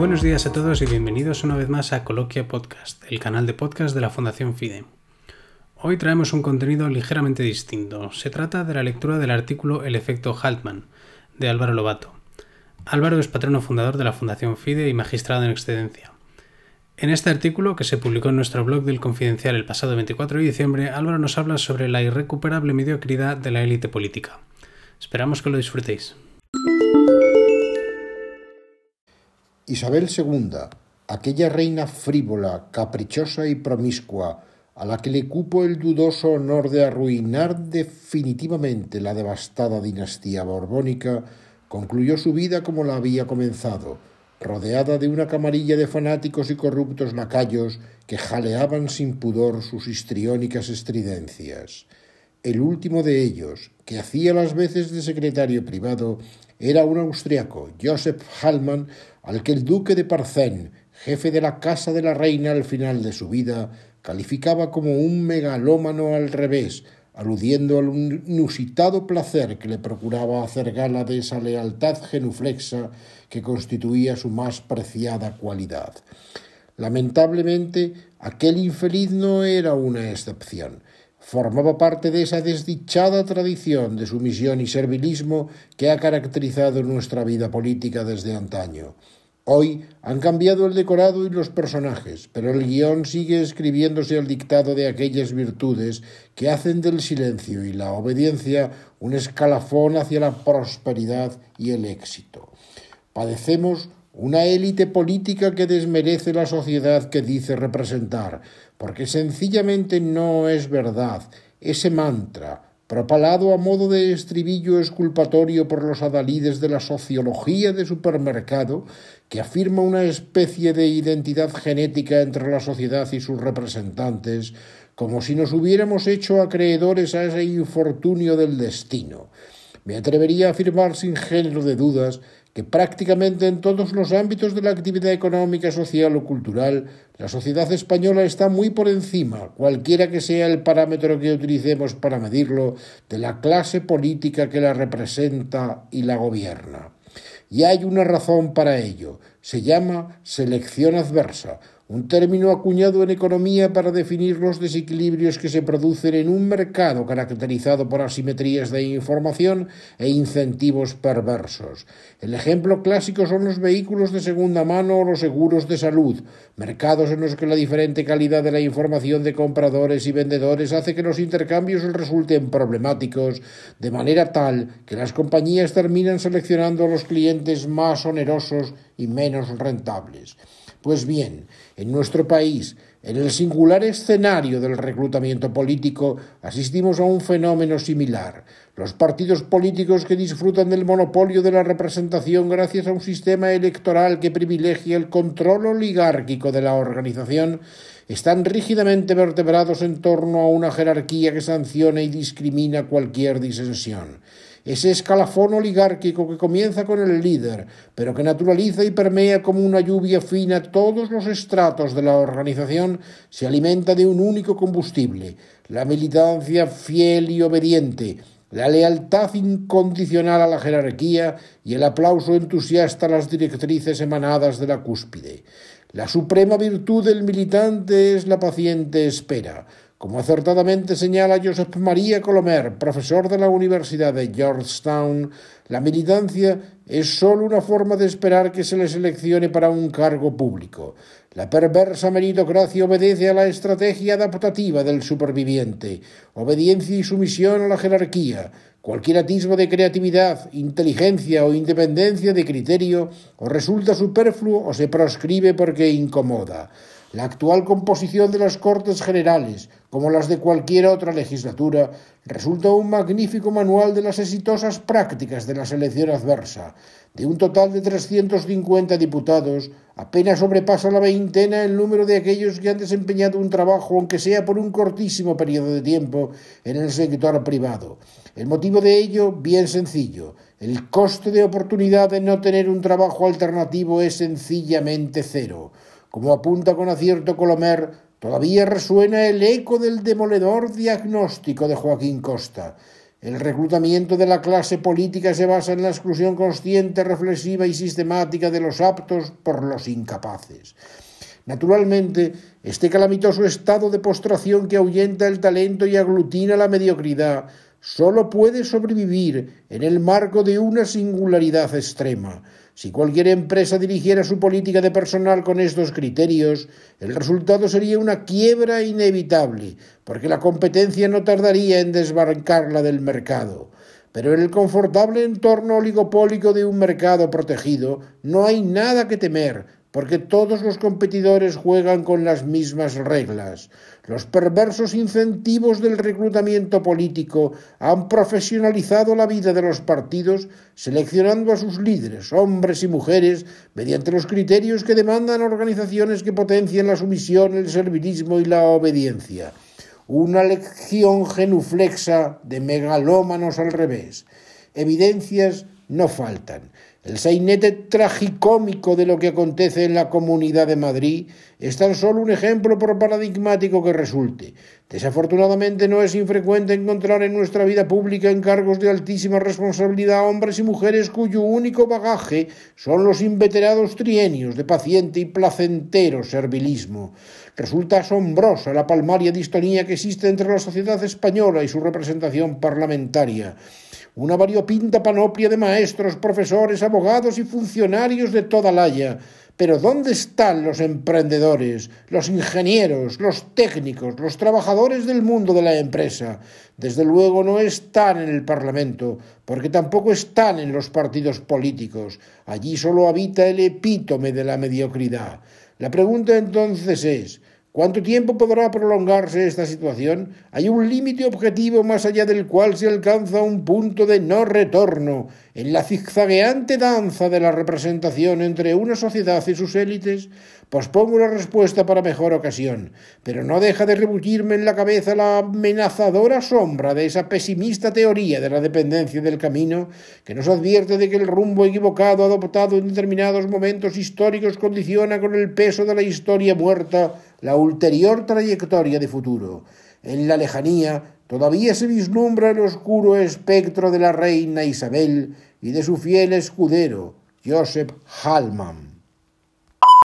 buenos días a todos y bienvenidos una vez más a Coloquia Podcast, el canal de podcast de la Fundación FIDE. Hoy traemos un contenido ligeramente distinto. Se trata de la lectura del artículo El efecto Haltman, de Álvaro Lobato. Álvaro es patrono fundador de la Fundación FIDE y magistrado en excedencia. En este artículo, que se publicó en nuestro blog del Confidencial el pasado 24 de diciembre, Álvaro nos habla sobre la irrecuperable mediocridad de la élite política. Esperamos que lo disfrutéis. Isabel II, aquella reina frívola, caprichosa y promiscua, a la que le cupo el dudoso honor de arruinar definitivamente la devastada dinastía borbónica, concluyó su vida como la había comenzado, rodeada de una camarilla de fanáticos y corruptos lacayos que jaleaban sin pudor sus histriónicas estridencias. El último de ellos, que hacía las veces de secretario privado, era un austriaco, Joseph Hallmann, al que el duque de Parcén, jefe de la casa de la reina al final de su vida, calificaba como un megalómano al revés, aludiendo al inusitado placer que le procuraba hacer gala de esa lealtad genuflexa que constituía su más preciada cualidad. Lamentablemente, aquel infeliz no era una excepción. Formaba parte de esa desdichada tradición de sumisión y servilismo que ha caracterizado nuestra vida política desde antaño. Hoy han cambiado el decorado y los personajes, pero el guion sigue escribiéndose al dictado de aquellas virtudes que hacen del silencio y la obediencia un escalafón hacia la prosperidad y el éxito. Padecemos una élite política que desmerece la sociedad que dice representar, porque sencillamente no es verdad ese mantra, propalado a modo de estribillo esculpatorio por los adalides de la sociología de supermercado, que afirma una especie de identidad genética entre la sociedad y sus representantes, como si nos hubiéramos hecho acreedores a ese infortunio del destino. Me atrevería a afirmar sin género de dudas que prácticamente en todos los ámbitos de la actividad económica, social o cultural, la sociedad española está muy por encima, cualquiera que sea el parámetro que utilicemos para medirlo, de la clase política que la representa y la gobierna. Y hay una razón para ello. Se llama selección adversa, un término acuñado en economía para definir los desequilibrios que se producen en un mercado caracterizado por asimetrías de información e incentivos perversos. El ejemplo clásico son los vehículos de segunda mano o los seguros de salud, mercados en los que la diferente calidad de la información de compradores y vendedores hace que los intercambios resulten problemáticos, de manera tal que las compañías terminan seleccionando a los clientes más onerosos y menos rentables. Pues bien, en nuestro país, en el singular escenario del reclutamiento político, asistimos a un fenómeno similar. Los partidos políticos que disfrutan del monopolio de la representación gracias a un sistema electoral que privilegia el control oligárquico de la organización están rígidamente vertebrados en torno a una jerarquía que sanciona y discrimina cualquier disensión ese escalafón oligárquico que comienza con el líder, pero que naturaliza y permea como una lluvia fina todos los estratos de la organización, se alimenta de un único combustible, la militancia fiel y obediente, la lealtad incondicional a la jerarquía y el aplauso entusiasta a las directrices emanadas de la cúspide. La suprema virtud del militante es la paciente espera, como acertadamente señala Josep María Colomer, profesor de la Universidad de Georgetown, la militancia es sólo una forma de esperar que se le seleccione para un cargo público. La perversa meritocracia obedece a la estrategia adaptativa del superviviente, obediencia y sumisión a la jerarquía. Cualquier atisbo de creatividad, inteligencia o independencia de criterio o resulta superfluo o se proscribe porque incomoda. La actual composición de las Cortes Generales, como las de cualquier otra legislatura, resulta un magnífico manual de las exitosas prácticas de la selección adversa. De un total de 350 diputados, apenas sobrepasa la veintena el número de aquellos que han desempeñado un trabajo, aunque sea por un cortísimo periodo de tiempo, en el sector privado. El motivo de ello, bien sencillo. El coste de oportunidad de no tener un trabajo alternativo es sencillamente cero. Como apunta con acierto Colomer, todavía resuena el eco del demoledor diagnóstico de Joaquín Costa. El reclutamiento de la clase política se basa en la exclusión consciente, reflexiva y sistemática de los aptos por los incapaces. Naturalmente, este calamitoso estado de postración que ahuyenta el talento y aglutina la mediocridad sólo puede sobrevivir en el marco de una singularidad extrema. Si cualquier empresa dirigiera su política de personal con estos criterios, el resultado sería una quiebra inevitable, porque la competencia no tardaría en desbarcarla del mercado. Pero en el confortable entorno oligopólico de un mercado protegido no hay nada que temer, porque todos los competidores juegan con las mismas reglas. Los perversos incentivos del reclutamiento político han profesionalizado la vida de los partidos, seleccionando a sus líderes, hombres y mujeres, mediante los criterios que demandan organizaciones que potencian la sumisión, el servilismo y la obediencia. Una lección genuflexa de megalómanos al revés. Evidencias no faltan. El sainete tragicómico de lo que acontece en la Comunidad de Madrid es tan solo un ejemplo por paradigmático que resulte. Desafortunadamente no es infrecuente encontrar en nuestra vida pública encargos de altísima responsabilidad hombres y mujeres cuyo único bagaje son los inveterados trienios de paciente y placentero servilismo. Resulta asombrosa la palmaria distonía que existe entre la sociedad española y su representación parlamentaria una variopinta panoplia de maestros, profesores, abogados y funcionarios de toda la. Pero ¿dónde están los emprendedores, los ingenieros, los técnicos, los trabajadores del mundo de la empresa? Desde luego no están en el Parlamento, porque tampoco están en los partidos políticos. Allí solo habita el epítome de la mediocridad. La pregunta entonces es, ¿Cuánto tiempo podrá prolongarse esta situación? Hay un límite objetivo más allá del cual se alcanza un punto de no retorno en la zigzagueante danza de la representación entre una sociedad y sus élites. Pospongo la respuesta para mejor ocasión, pero no deja de rebutirme en la cabeza la amenazadora sombra de esa pesimista teoría de la dependencia del camino que nos advierte de que el rumbo equivocado adoptado en determinados momentos históricos condiciona con el peso de la historia muerta la ulterior trayectoria de futuro. En la lejanía todavía se vislumbra el oscuro espectro de la reina Isabel y de su fiel escudero, Joseph Hallman.